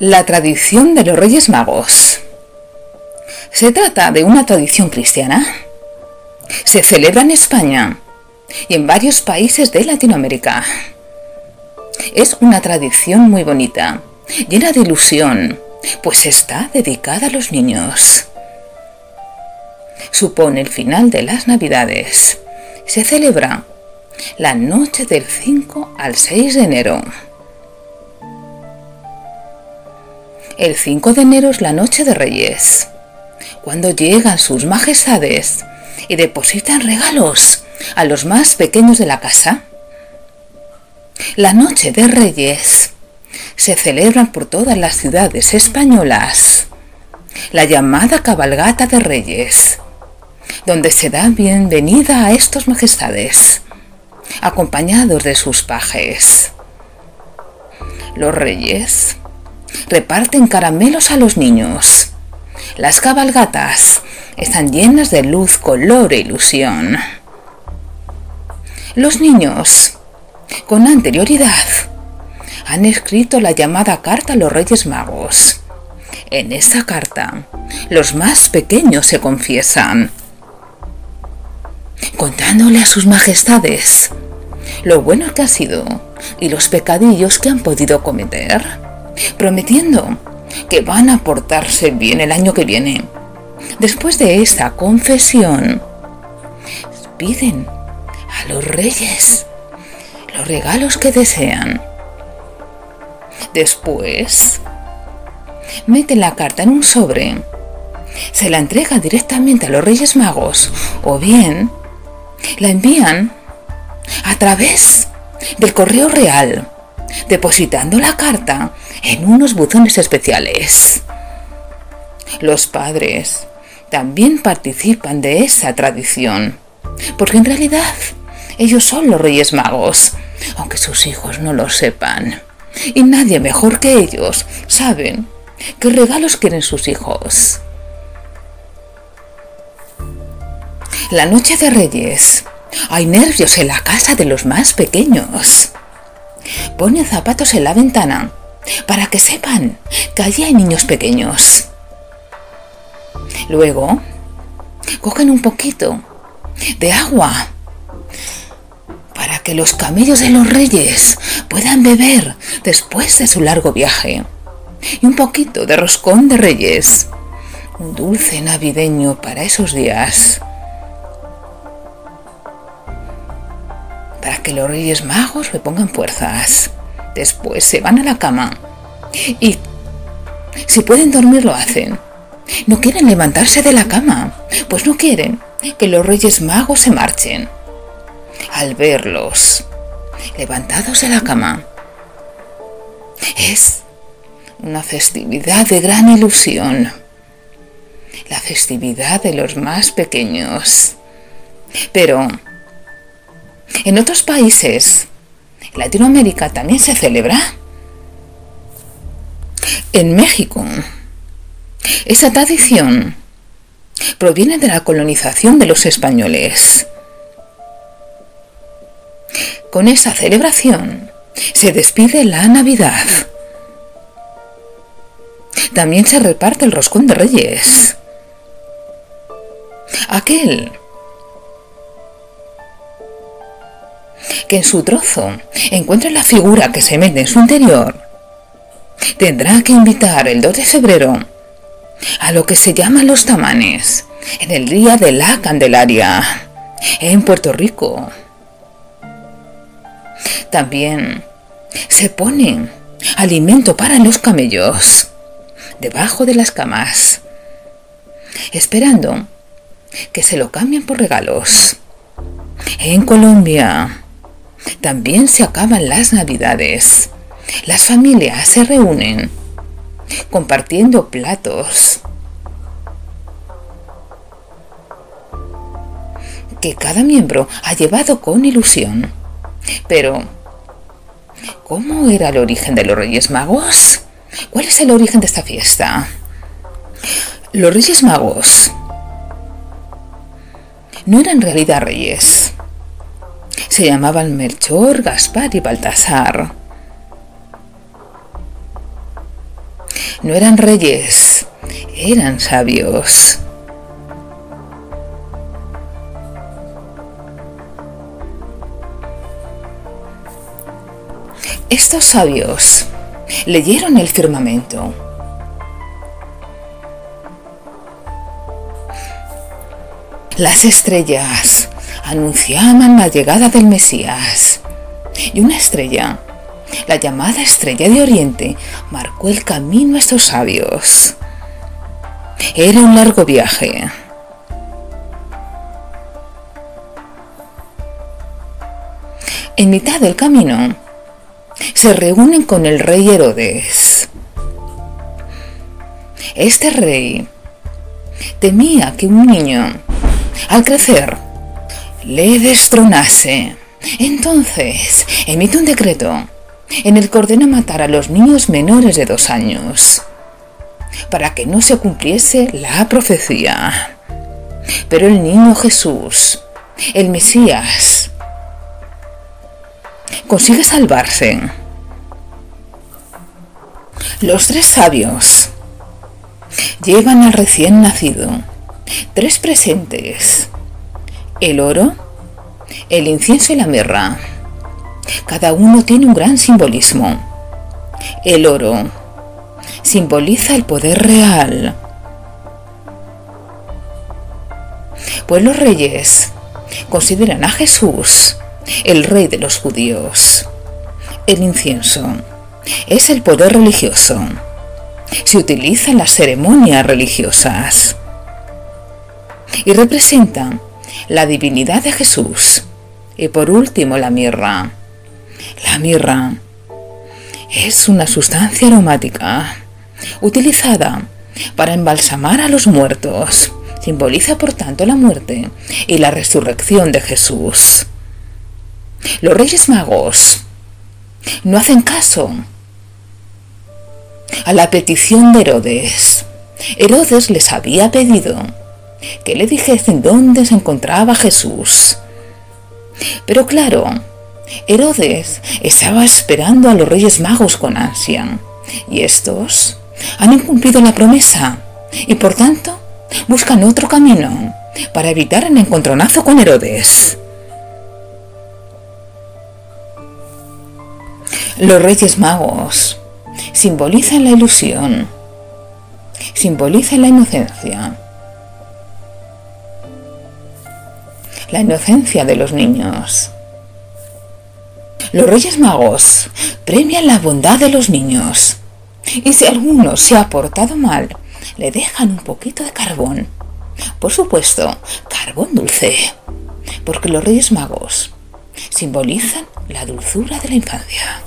La tradición de los Reyes Magos. Se trata de una tradición cristiana. Se celebra en España y en varios países de Latinoamérica. Es una tradición muy bonita, llena de ilusión, pues está dedicada a los niños. Supone el final de las Navidades. Se celebra la noche del 5 al 6 de enero. El 5 de enero es la noche de Reyes, cuando llegan sus majestades y depositan regalos a los más pequeños de la casa. La noche de Reyes se celebra por todas las ciudades españolas la llamada cabalgata de Reyes, donde se da bienvenida a estos majestades, acompañados de sus pajes. Los reyes reparten caramelos a los niños. Las cabalgatas están llenas de luz, color e ilusión. Los niños, con anterioridad, han escrito la llamada carta a los Reyes Magos. En esa carta, los más pequeños se confiesan, contándole a sus majestades lo bueno que ha sido y los pecadillos que han podido cometer prometiendo que van a portarse bien el año que viene. Después de esta confesión, piden a los reyes los regalos que desean. Después, meten la carta en un sobre, se la entrega directamente a los reyes magos o bien la envían a través del correo real, depositando la carta en unos buzones especiales. Los padres también participan de esa tradición, porque en realidad ellos son los Reyes Magos, aunque sus hijos no lo sepan. Y nadie mejor que ellos saben qué regalos quieren sus hijos. La noche de Reyes. Hay nervios en la casa de los más pequeños. Ponen zapatos en la ventana para que sepan que allí hay niños pequeños. Luego, cogen un poquito de agua para que los camellos de los reyes puedan beber después de su largo viaje. Y un poquito de roscón de reyes, un dulce navideño para esos días. Para que los reyes magos me pongan fuerzas. Después se van a la cama y si pueden dormir lo hacen. No quieren levantarse de la cama, pues no quieren que los reyes magos se marchen. Al verlos levantados de la cama, es una festividad de gran ilusión, la festividad de los más pequeños. Pero en otros países Latinoamérica también se celebra. En México, esa tradición proviene de la colonización de los españoles. Con esa celebración se despide la Navidad. También se reparte el roscón de reyes. Aquel que en su trozo encuentre la figura que se mete en su interior, tendrá que invitar el 2 de febrero a lo que se llaman los tamanes, en el día de la Candelaria, en Puerto Rico. También se pone alimento para los camellos debajo de las camas, esperando que se lo cambien por regalos. En Colombia también se acaban las navidades. Las familias se reúnen compartiendo platos que cada miembro ha llevado con ilusión. Pero, ¿cómo era el origen de los Reyes Magos? ¿Cuál es el origen de esta fiesta? Los Reyes Magos no eran en realidad reyes se llamaban Melchor, Gaspar y Baltasar. No eran reyes, eran sabios. Estos sabios leyeron el firmamento. Las estrellas anunciaban la llegada del Mesías y una estrella, la llamada estrella de Oriente, marcó el camino a estos sabios. Era un largo viaje. En mitad del camino, se reúnen con el rey Herodes. Este rey temía que un niño, al crecer, le destronase. Entonces emite un decreto en el que ordena matar a los niños menores de dos años, para que no se cumpliese la profecía. Pero el niño Jesús, el Mesías, consigue salvarse. Los tres sabios llevan al recién nacido tres presentes, el oro, el incienso y la mirra. Cada uno tiene un gran simbolismo. El oro simboliza el poder real, pues los reyes consideran a Jesús el rey de los judíos. El incienso es el poder religioso. Se utiliza en las ceremonias religiosas y representa la divinidad de Jesús. Y por último, la mirra. La mirra es una sustancia aromática utilizada para embalsamar a los muertos. Simboliza por tanto la muerte y la resurrección de Jesús. Los reyes magos no hacen caso a la petición de Herodes. Herodes les había pedido que le dijesen dónde se encontraba Jesús. Pero claro, Herodes estaba esperando a los reyes magos con ansia, y estos han incumplido la promesa, y por tanto buscan otro camino para evitar el encontronazo con Herodes. Los Reyes Magos simbolizan la ilusión, simbolizan la inocencia, la inocencia de los niños. Los Reyes Magos premian la bondad de los niños y si alguno se ha portado mal, le dejan un poquito de carbón. Por supuesto, carbón dulce, porque los Reyes Magos simbolizan la dulzura de la infancia.